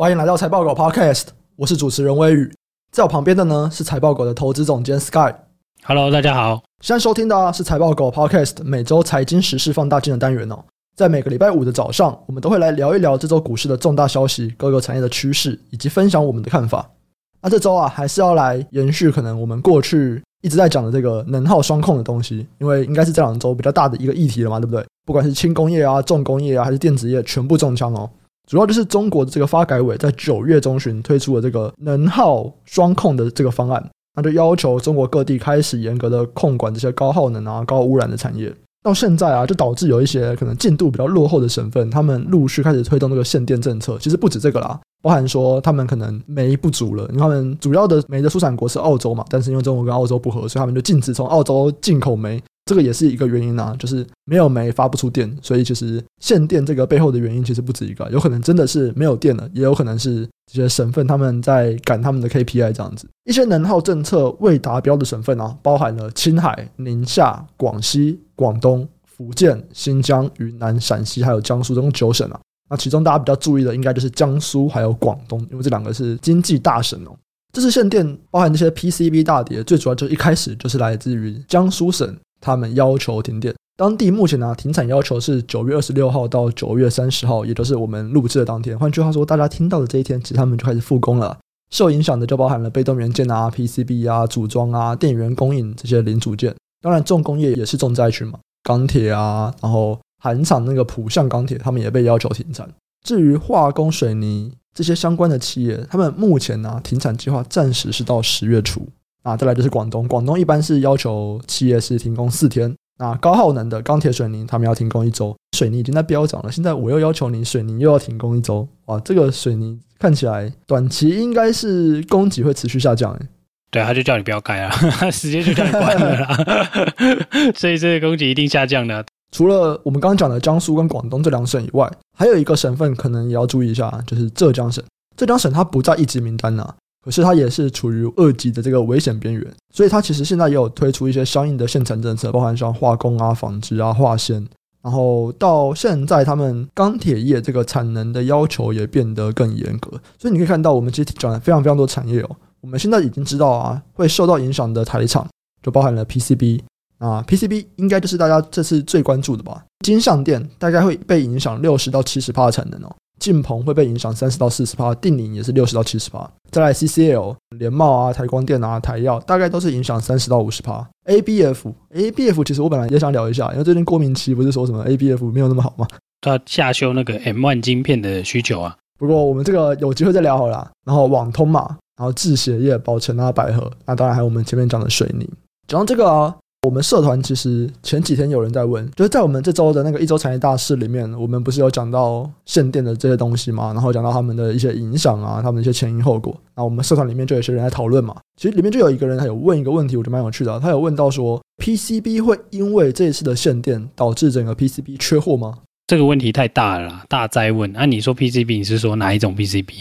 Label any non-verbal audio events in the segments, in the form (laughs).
欢迎来到财报狗 Podcast，我是主持人威宇，在我旁边的呢是财报狗的投资总监 Sky。Hello，大家好，现在收听的啊是财报狗 Podcast 每周财经时事放大镜的单元哦。在每个礼拜五的早上，我们都会来聊一聊这周股市的重大消息、各个产业的趋势，以及分享我们的看法。那这周啊，还是要来延续可能我们过去一直在讲的这个能耗双控的东西，因为应该是这两周比较大的一个议题了嘛，对不对？不管是轻工业啊、重工业啊，还是电子业，全部中枪哦。主要就是中国的这个发改委在九月中旬推出了这个能耗双控的这个方案，那就要求中国各地开始严格的控管这些高耗能啊、高污染的产业。到现在啊，就导致有一些可能进度比较落后的省份，他们陆续开始推动这个限电政策。其实不止这个啦，包含说他们可能煤不足了，因为他们主要的煤的出产国是澳洲嘛，但是因为中国跟澳洲不合，所以他们就禁止从澳洲进口煤。这个也是一个原因啊，就是没有煤发不出电，所以其实限电这个背后的原因其实不止一个，有可能真的是没有电了，也有可能是这些省份他们在赶他们的 KPI 这样子。一些能耗政策未达标的省份啊，包含了青海、宁夏、广西、广东、福建、新疆、云南、陕西，还有江苏这种九省啊。那其中大家比较注意的，应该就是江苏还有广东，因为这两个是经济大省哦。这次限电包含这些 PCB 大跌，最主要就一开始就是来自于江苏省。他们要求停电，当地目前呢、停产要求是九月二十六号到九月三十号，也就是我们录制的当天。换句话说，大家听到的这一天，其实他们就开始复工了。受影响的就包含了被动元件啊、PCB 啊、组装啊、电源供应这些零组件。当然，重工业也是重灾区嘛，钢铁啊，然后韩厂那个浦项钢铁，他们也被要求停产。至于化工、水泥这些相关的企业，他们目前呢、停产计划暂时是到十月初。啊，再来就是广东，广东一般是要求企业是停工四天。那高耗能的钢铁、水泥，他们要停工一周。水泥已经在飙涨了，现在我又要求你水泥又要停工一周。哇，这个水泥看起来短期应该是供给会持续下降诶。对，他就叫你不要盖啊，他直接就叫你关了啦。(laughs) 所以这个供给一定下降的。除了我们刚刚讲的江苏跟广东这两省以外，还有一个省份可能也要注意一下，就是浙江省。浙江省它不在一级名单呐。可是它也是处于二级的这个危险边缘，所以它其实现在也有推出一些相应的限产政策，包含像化工啊、纺织啊、化纤，然后到现在他们钢铁业这个产能的要求也变得更严格，所以你可以看到我们其实讲了非常非常多产业哦，我们现在已经知道啊，会受到影响的台厂就包含了 PCB 啊，PCB 应该就是大家这次最关注的吧，金像电大概会被影响六十到七十帕的产能哦。晋鹏会被影响三十到四十帕，定颖也是六十到七十帕。再来 CCL、联茂啊、台光电啊、台药，大概都是影响三十到五十帕。ABF，ABF 其实我本来也想聊一下，因为最近郭明錤不是说什么 ABF 没有那么好吗？他下修那个 M1 晶片的需求啊。不过我们这个有机会再聊好了。然后网通嘛，然后制鞋业、宝成啊、百合，那当然还有我们前面讲的水泥。讲到这个啊。我们社团其实前几天有人在问，就是在我们这周的那个一周产业大事里面，我们不是有讲到限电的这些东西嘛？然后讲到他们的一些影响啊，他们的一些前因后果。那我们社团里面就有些人在讨论嘛。其实里面就有一个人他有问一个问题，我觉得蛮有趣的。他有问到说，PCB 会因为这一次的限电导致整个 PCB 缺货吗？这个问题太大了，大灾问。那、你说 PCB，你是说哪一种 PCB？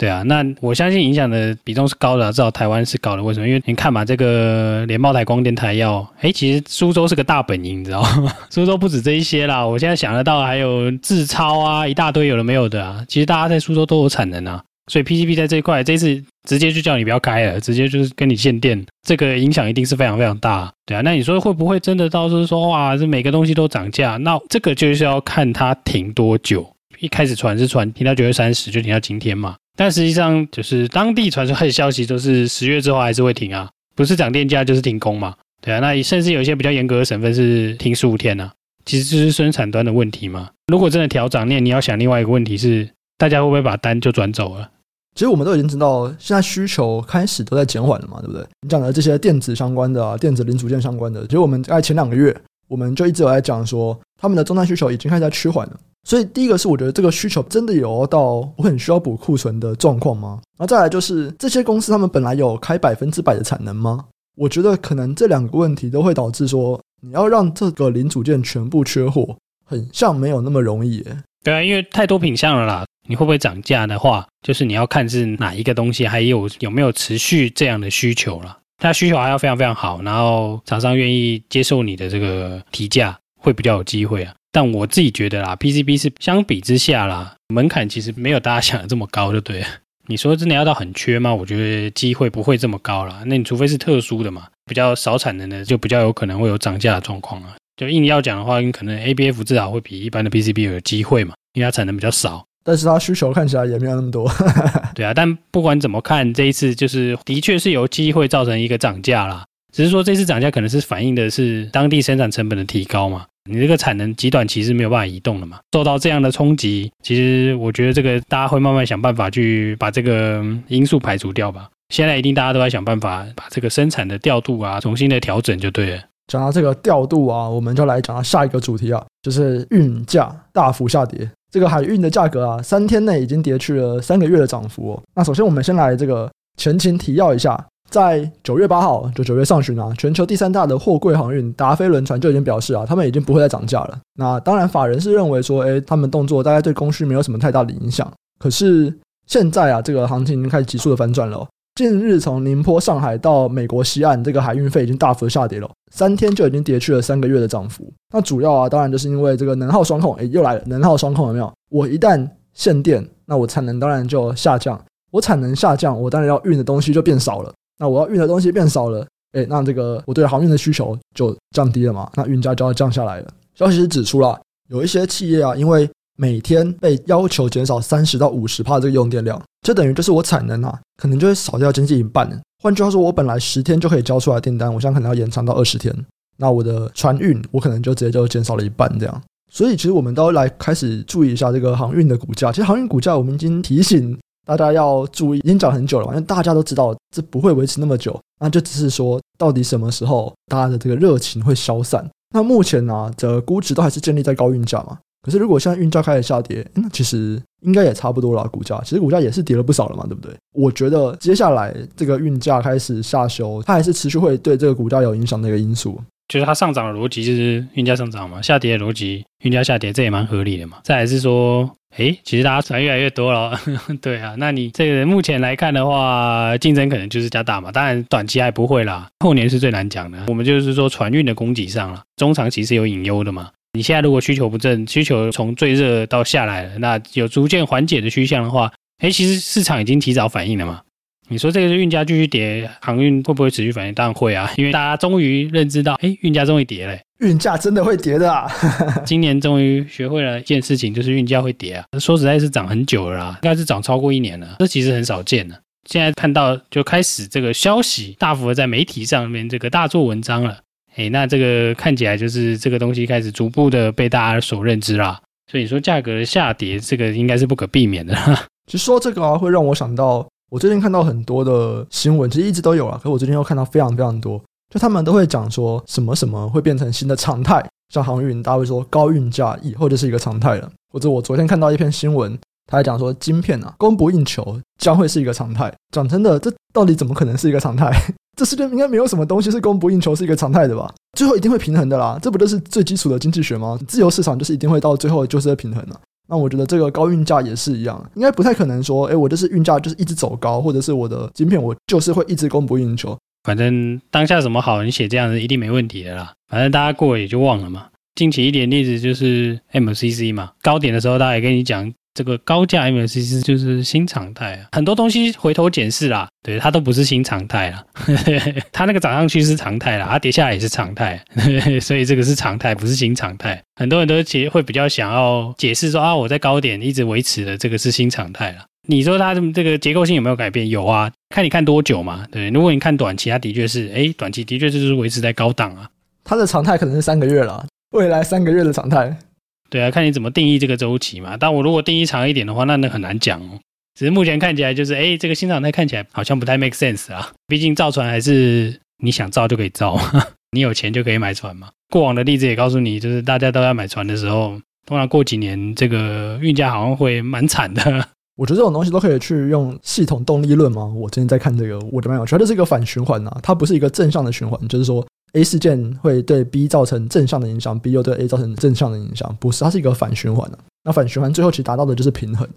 对啊，那我相信影响的比重是高的，至少台湾是高的。为什么？因为你看嘛，这个联茂、台光电、台要，哎，其实苏州是个大本营，你知道吗？(laughs) 苏州不止这一些啦，我现在想得到还有智超啊，一大堆有的没有的啊。其实大家在苏州都有产能啊，所以 PCB 在这一块，这次直接就叫你不要开了，直接就是跟你限电，这个影响一定是非常非常大。对啊，那你说会不会真的到时说哇，这每个东西都涨价？那这个就是要看它停多久。一开始传是传停到九月三十，就停到今天嘛。但实际上，就是当地传出来的消息，都是十月之后还是会停啊，不是涨电价就是停工嘛，对啊。那甚至有一些比较严格的省份是停十五天呢、啊，其实就是生产端的问题嘛。如果真的调涨，那你要想另外一个问题是，大家会不会把单就转走了？其实我们都已经知道，现在需求开始都在减缓了嘛，对不对？你讲的这些电子相关的啊，电子零组件相关的，其实我们在前两个月，我们就一直有在讲说，他们的终端需求已经开始在趋缓了。所以第一个是我觉得这个需求真的有到我很需要补库存的状况吗？然后再来就是这些公司他们本来有开百分之百的产能吗？我觉得可能这两个问题都会导致说你要让这个零组件全部缺货，很像没有那么容易。对啊，因为太多品项了啦。你会不会涨价的话，就是你要看是哪一个东西，还有有没有持续这样的需求了。它需求还要非常非常好，然后厂商愿意接受你的这个提价，会比较有机会啊。但我自己觉得啦，PCB 是相比之下啦，门槛其实没有大家想的这么高，就对了。你说真的要到很缺吗？我觉得机会不会这么高啦。那你除非是特殊的嘛，比较少产能的，就比较有可能会有涨价的状况啊。就硬要讲的话，你可能 ABF 至少会比一般的 PCB 有机会嘛，因为它产能比较少。但是它需求看起来也没有那么多。(laughs) 对啊，但不管怎么看，这一次就是的确是有机会造成一个涨价啦。只是说这次涨价可能是反映的是当地生产成本的提高嘛。你这个产能极短期是没有办法移动的嘛？受到这样的冲击，其实我觉得这个大家会慢慢想办法去把这个因素排除掉吧。现在一定大家都在想办法把这个生产的调度啊重新的调整就对了。讲到这个调度啊，我们就来讲到下一个主题啊，就是运价大幅下跌。这个海运的价格啊，三天内已经跌去了三个月的涨幅哦。那首先我们先来这个前情提要一下。在九月八号，就九月上旬啊，全球第三大的货柜航运达飞轮船就已经表示啊，他们已经不会再涨价了。那当然，法人是认为说，诶，他们动作大概对供需没有什么太大的影响。可是现在啊，这个行情已经开始急速的反转了。近日从宁波、上海到美国西岸，这个海运费已经大幅下跌了，三天就已经跌去了三个月的涨幅。那主要啊，当然就是因为这个能耗双控，诶，又来了，能耗双控有没有？我一旦限电，那我产能当然就下降。我产能下降，我当然要运的东西就变少了。那我要运的东西变少了，诶，那这个我对航运的需求就降低了嘛，那运价就要降下来了。消息是指出了，有一些企业啊，因为每天被要求减少三十到五十帕这个用电量，这等于就是我产能啊，可能就会少掉将近一半。换句话说，我本来十天就可以交出来订单，我现在可能要延长到二十天。那我的船运，我可能就直接就减少了一半这样。所以其实我们都要来开始注意一下这个航运的股价。其实航运股价我们已经提醒。大家要注意，已经讲很久了，因为大家都知道这不会维持那么久，那就只是说到底什么时候大家的这个热情会消散。那目前呢、啊，这估值都还是建立在高运价嘛。可是如果现在运价开始下跌，那其实应该也差不多了。股价其实股价也是跌了不少了嘛，对不对？我觉得接下来这个运价开始下修，它还是持续会对这个股价有影响的一个因素。就是它上涨的逻辑就是运价上涨嘛，下跌的逻辑运价下跌，这也蛮合理的嘛。再来是说。诶，其实大家船越来越多了，(laughs) 对啊，那你这个目前来看的话，竞争可能就是加大嘛。当然，短期还不会啦，后年是最难讲的。我们就是说，船运的供给上了，中长期是有隐忧的嘛。你现在如果需求不振，需求从最热到下来了，那有逐渐缓解的趋向的话，诶，其实市场已经提早反应了嘛。你说这个运价继续跌，航运会不会持续反应？当然会啊，因为大家终于认知到，哎，运价终于跌了。运价真的会跌的啊！(laughs) 今年终于学会了一件事情，就是运价会跌啊。说实在，是涨很久了啦，应该是涨超过一年了。这其实很少见的。现在看到就开始这个消息大幅的在媒体上面这个大做文章了。哎，那这个看起来就是这个东西开始逐步的被大家所认知啦。所以说价格的下跌，这个应该是不可避免的。(laughs) 其实说这个啊，会让我想到我最近看到很多的新闻，其实一直都有啊，可我最近又看到非常非常多。就他们都会讲说什么什么会变成新的常态，像航运，大家会说高运价以后就是一个常态了。或者我昨天看到一篇新闻，他还讲说晶片啊供不应求将会是一个常态。讲真的，这到底怎么可能是一个常态？(laughs) 这世界应该没有什么东西是供不应求是一个常态的吧？最后一定会平衡的啦，这不就是最基础的经济学吗？自由市场就是一定会到最后就是会平衡的。那我觉得这个高运价也是一样，应该不太可能说，哎，我就是运价就是一直走高，或者是我的晶片我就是会一直供不应求。反正当下什么好，你写这样子一定没问题的啦。反正大家过了也就忘了嘛。近期一点例子就是 MCC 嘛，高点的时候大家也跟你讲，这个高价 MCC 就是新常态啊。很多东西回头检视啦，对，它都不是新常态啦。(laughs) 它那个涨上去是常态啦，它跌下来也是常态，(laughs) 所以这个是常态，不是新常态。很多人都其实会比较想要解释说啊，我在高点一直维持的这个是新常态了。你说它这个结构性有没有改变？有啊，看你看多久嘛。对，如果你看短期，它的确是，哎，短期的确就是维持在高档啊。它的常态可能是三个月了，未来三个月的常态。对啊，看你怎么定义这个周期嘛。但我如果定义长一点的话，那那很难讲哦。只是目前看起来就是，哎，这个新常态看起来好像不太 make sense 啊。毕竟造船还是你想造就可以造，(laughs) 你有钱就可以买船嘛。过往的例子也告诉你，就是大家都在买船的时候，通常过几年这个运价好像会蛮惨的。我觉得这种东西都可以去用系统动力论嘛。我最近在看这个，我觉得蛮有趣。它是一个反循环呐，它不是一个正向的循环，就是说 A 事件会对 B 造成正向的影响，B 又对 A 造成正向的影响，不是，它是一个反循环的。那反循环最后其实达到的就是平衡。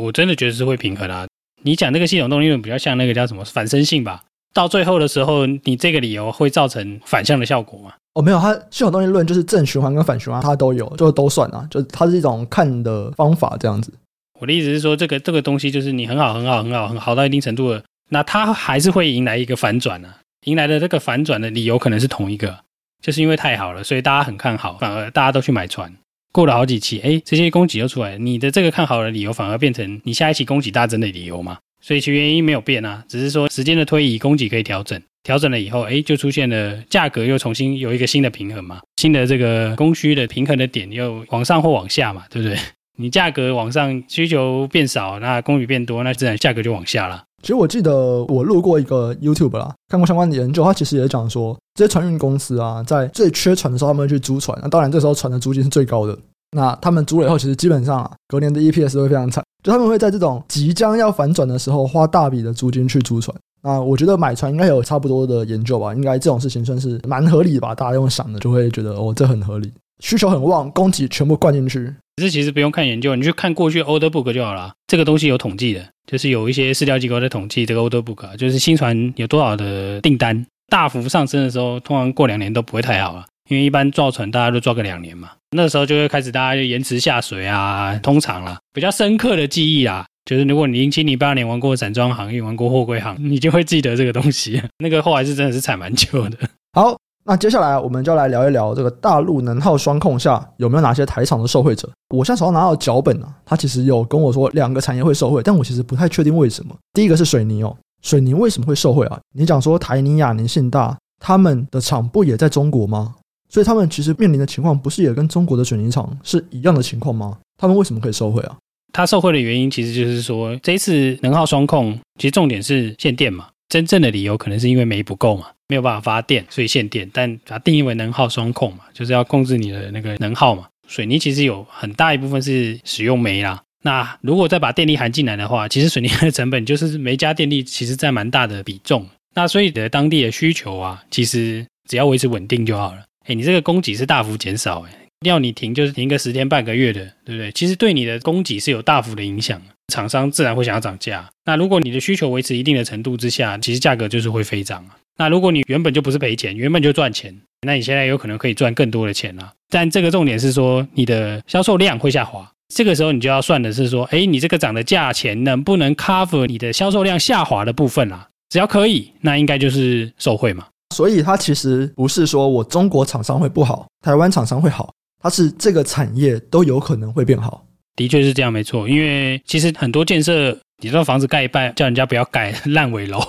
我真的觉得是会平衡啊。你讲那个系统动力论比较像那个叫什么反身性吧？到最后的时候，你这个理由会造成反向的效果吗？哦，没有，它系统动力论就是正循环跟反循环它都有，就都算啊，就它是一种看的方法这样子。我的意思是说，这个这个东西就是你很好很好很好很好到一定程度了，那它还是会迎来一个反转呢、啊。迎来的这个反转的理由可能是同一个，就是因为太好了，所以大家很看好，反而大家都去买船。过了好几期，哎，这些供给又出来，你的这个看好的理由反而变成你下一期供给大增的理由嘛？所以其原因没有变啊，只是说时间的推移，供给可以调整，调整了以后，哎，就出现了价格又重新有一个新的平衡嘛，新的这个供需的平衡的点又往上或往下嘛，对不对？(laughs) 你价格往上，需求变少，那供给变多，那自然价格就往下了。其实我记得我录过一个 YouTube 啦，看过相关的研究，他其实也讲说，这些船运公司啊，在最缺船的时候，他们会去租船。那当然，这时候船的租金是最高的。那他们租了以后，其实基本上啊，隔年的 EPS 会非常惨。就他们会在这种即将要反转的时候，花大笔的租金去租船。那我觉得买船应该有差不多的研究吧，应该这种事情算是蛮合理的吧。大家用想的就会觉得，哦，这很合理。需求很旺，供给全部灌进去。这其实不用看研究，你去看过去 order book 就好了。这个东西有统计的，就是有一些市调机构在统计这个 order book 啊，就是新船有多少的订单。大幅上升的时候，通常过两年都不会太好了，因为一般造船大家都造个两年嘛。那时候就会开始大家就延迟下水啊，通常啦，比较深刻的记忆啦，就是如果你零七零八年玩过散装航运，玩过货柜行，你就会记得这个东西。(laughs) 那个后来是真的是惨蛮久的。好。那接下来我们就来聊一聊这个大陆能耗双控下有没有哪些台厂的受惠者。我现在手上拿到脚本啊，他其实有跟我说两个产业会受惠，但我其实不太确定为什么。第一个是水泥哦，水泥为什么会受惠啊？你讲说台泥、亚泥、信大他们的厂不也在中国吗？所以他们其实面临的情况不是也跟中国的水泥厂是一样的情况吗？他们为什么可以受惠啊？他受惠的原因其实就是说，这一次能耗双控，其实重点是限电嘛。真正的理由可能是因为煤不够嘛，没有办法发电，所以限电。但把它定义为能耗双控嘛，就是要控制你的那个能耗嘛。水泥其实有很大一部分是使用煤啦。那如果再把电力含进来的话，其实水泥的成本就是煤加电力，其实占蛮大的比重。那所以的当地的需求啊，其实只要维持稳定就好了。哎，你这个供给是大幅减少，哎，要你停就是停个十天半个月的，对不对？其实对你的供给是有大幅的影响。厂商自然会想要涨价。那如果你的需求维持一定的程度之下，其实价格就是会飞涨啊。那如果你原本就不是赔钱，原本就赚钱，那你现在有可能可以赚更多的钱啊。但这个重点是说，你的销售量会下滑。这个时候你就要算的是说，哎，你这个涨的价钱能不能 cover 你的销售量下滑的部分啊？只要可以，那应该就是受惠嘛。所以它其实不是说我中国厂商会不好，台湾厂商会好，它是这个产业都有可能会变好。的确是这样，没错。因为其实很多建设，你说房子盖一半，叫人家不要盖 (laughs) 烂尾楼，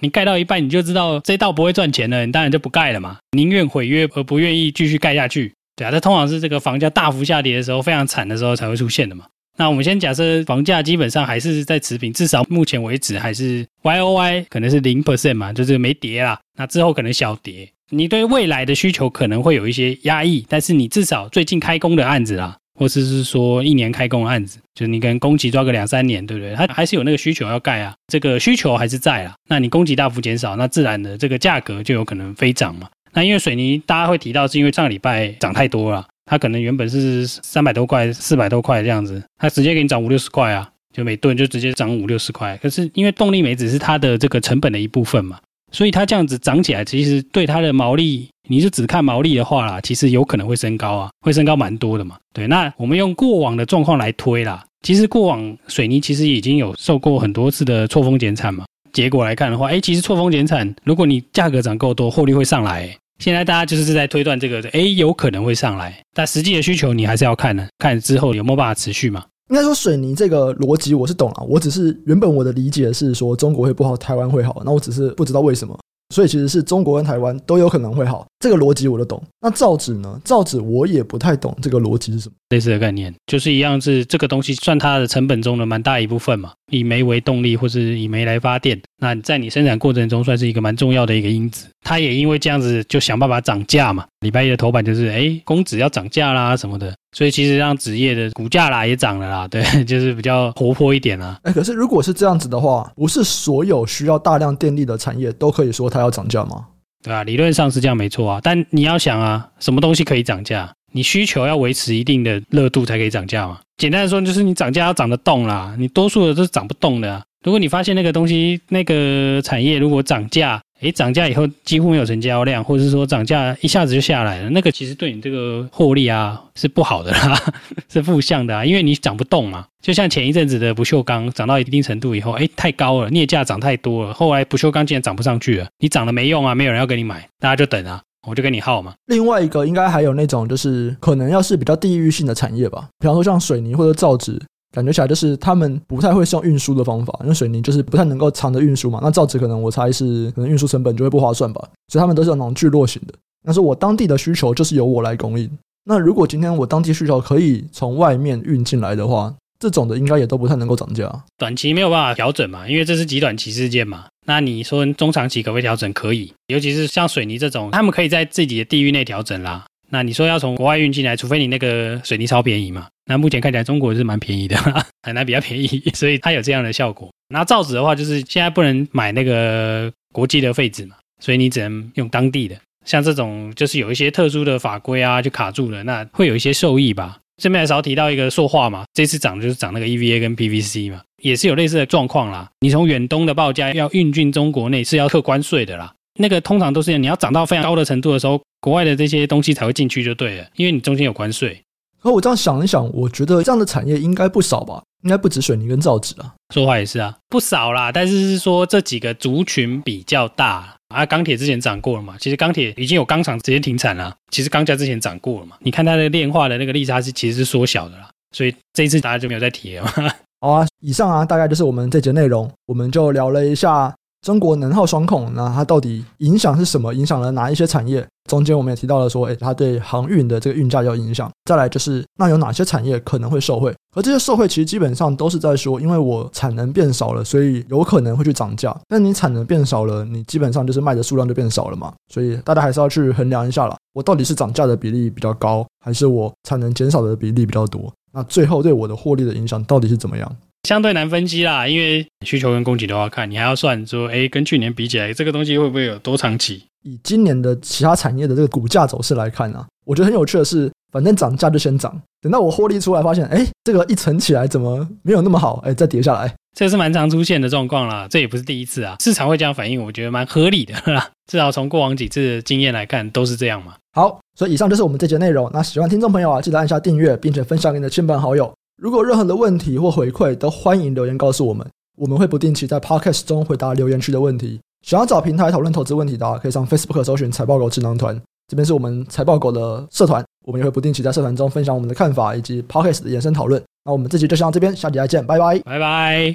你盖到一半你就知道这道不会赚钱了，你当然就不盖了嘛。宁愿毁约而不愿意继续盖下去，对啊。这通常是这个房价大幅下跌的时候，非常惨的时候才会出现的嘛。那我们先假设房价基本上还是在持平，至少目前为止还是 Y O Y 可能是零 percent 嘛，就是没跌啦。那之后可能小跌，你对未来的需求可能会有一些压抑，但是你至少最近开工的案子啊。或者是说一年开工案子，就是你跟工期抓个两三年，对不对？它还是有那个需求要盖啊，这个需求还是在啊。那你供给大幅减少，那自然的这个价格就有可能飞涨嘛。那因为水泥大家会提到，是因为上个礼拜涨太多了，它可能原本是三百多块、四百多块这样子，它直接给你涨五六十块啊，就每吨就直接涨五六十块。可是因为动力煤只是它的这个成本的一部分嘛。所以它这样子涨起来，其实对它的毛利，你是只看毛利的话啦，其实有可能会升高啊，会升高蛮多的嘛。对，那我们用过往的状况来推啦，其实过往水泥其实已经有受过很多次的错峰减产嘛。结果来看的话，哎，其实错峰减产，如果你价格涨够多，获利会上来。现在大家就是在推断这个，哎，有可能会上来，但实际的需求你还是要看的，看之后有没有办法持续嘛。应该说水泥这个逻辑我是懂了，我只是原本我的理解是说中国会不好，台湾会好，那我只是不知道为什么，所以其实是中国跟台湾都有可能会好，这个逻辑我都懂。那造纸呢？造纸我也不太懂这个逻辑是什么。类似的概念就是一样，是这个东西算它的成本中的蛮大一部分嘛，以煤为动力或是以煤来发电，那在你生产过程中算是一个蛮重要的一个因子。它也因为这样子就想办法涨价嘛。礼拜一的头版就是哎，公子要涨价啦什么的。所以其实让纸业的股价啦也涨了啦，对，(laughs) 就是比较活泼一点啦。哎，可是如果是这样子的话，不是所有需要大量电力的产业都可以说它要涨价吗？对啊，理论上是这样没错啊。但你要想啊，什么东西可以涨价？你需求要维持一定的热度才可以涨价嘛。简单的说，就是你涨价要涨得动啦，你多数的都是涨不动的。如果你发现那个东西那个产业如果涨价诶，涨价以后几乎没有成交量，或者是说涨价一下子就下来了，那个其实对你这个获利啊是不好的啦，(laughs) 是负向的啊，因为你涨不动嘛。就像前一阵子的不锈钢涨到一定程度以后，诶，太高了，镍价涨太多了，后来不锈钢竟然涨不上去了，你涨了没用啊，没有人要给你买，大家就等啊，我就跟你耗嘛。另外一个应该还有那种就是可能要是比较地域性的产业吧，比方说像水泥或者造纸。感觉起来就是他们不太会是用运输的方法，因为水泥就是不太能够长的运输嘛。那造纸可能我猜是可能运输成本就会不划算吧，所以他们都是那种聚落型的。但是我当地的需求就是由我来供应。那如果今天我当地需求可以从外面运进来的话，这种的应该也都不太能够涨价。短期没有办法调整嘛，因为这是极短期事件嘛。那你说中长期可不可以调整？可以，尤其是像水泥这种，他们可以在自己的地域内调整啦。那你说要从国外运进来，除非你那个水泥超便宜嘛。那目前看起来中国是蛮便宜的，(laughs) 海南比较便宜，(laughs) 所以它有这样的效果。那造纸的话，就是现在不能买那个国际的废纸嘛，所以你只能用当地的。像这种就是有一些特殊的法规啊，就卡住了，那会有一些受益吧。这边还少提到一个塑化嘛，这次涨就是涨那个 EVA 跟 PVC 嘛，也是有类似的状况啦。你从远东的报价要运进中国内是要课关税的啦。那个通常都是你要涨到非常高的程度的时候，国外的这些东西才会进去就对了，因为你中间有关税。可我这样想一想，我觉得这样的产业应该不少吧？应该不止水泥跟造纸啊。说话也是啊，不少啦。但是是说这几个族群比较大啊。钢铁之前涨过了嘛？其实钢铁已经有钢厂直接停产了。其实钢价之前涨过了嘛？你看它的炼化的那个利差是其实是缩小的啦。所以这一次大家就没有再提了嘛。好啊，以上啊大概就是我们这节内容，我们就聊了一下。中国能耗双控，那它到底影响是什么？影响了哪一些产业？中间我们也提到了说，诶，它对航运的这个运价有影响。再来就是，那有哪些产业可能会受惠？而这些受惠其实基本上都是在说，因为我产能变少了，所以有可能会去涨价。但你产能变少了，你基本上就是卖的数量就变少了嘛。所以大家还是要去衡量一下啦，我到底是涨价的比例比较高，还是我产能减少的比例比较多？那最后对我的获利的影响到底是怎么样？相对难分析啦，因为需求跟供给都要看，你还要算说，哎，跟去年比起来，这个东西会不会有多长期？以今年的其他产业的这个股价走势来看、啊，我觉得很有趣的是，反正涨价就先涨，等到我获利出来，发现，哎，这个一层起来怎么没有那么好？哎，再跌下来，这是蛮常出现的状况啦，这也不是第一次啊，市场会这样反应，我觉得蛮合理的啦，(laughs) 至少从过往几次的经验来看，都是这样嘛。好，所以以上就是我们这节内容。那喜欢听众朋友啊，记得按下订阅，并且分享给你的亲朋好友。如果任何的问题或回馈，都欢迎留言告诉我们，我们会不定期在 Podcast 中回答留言区的问题。想要找平台讨论投资问题的，可以上 Facebook 搜寻“财报狗智囊团”，这边是我们财报狗的社团，我们也会不定期在社团中分享我们的看法以及 Podcast 的延伸讨论。那我们这集就先到这边，下集再见，拜拜，拜拜。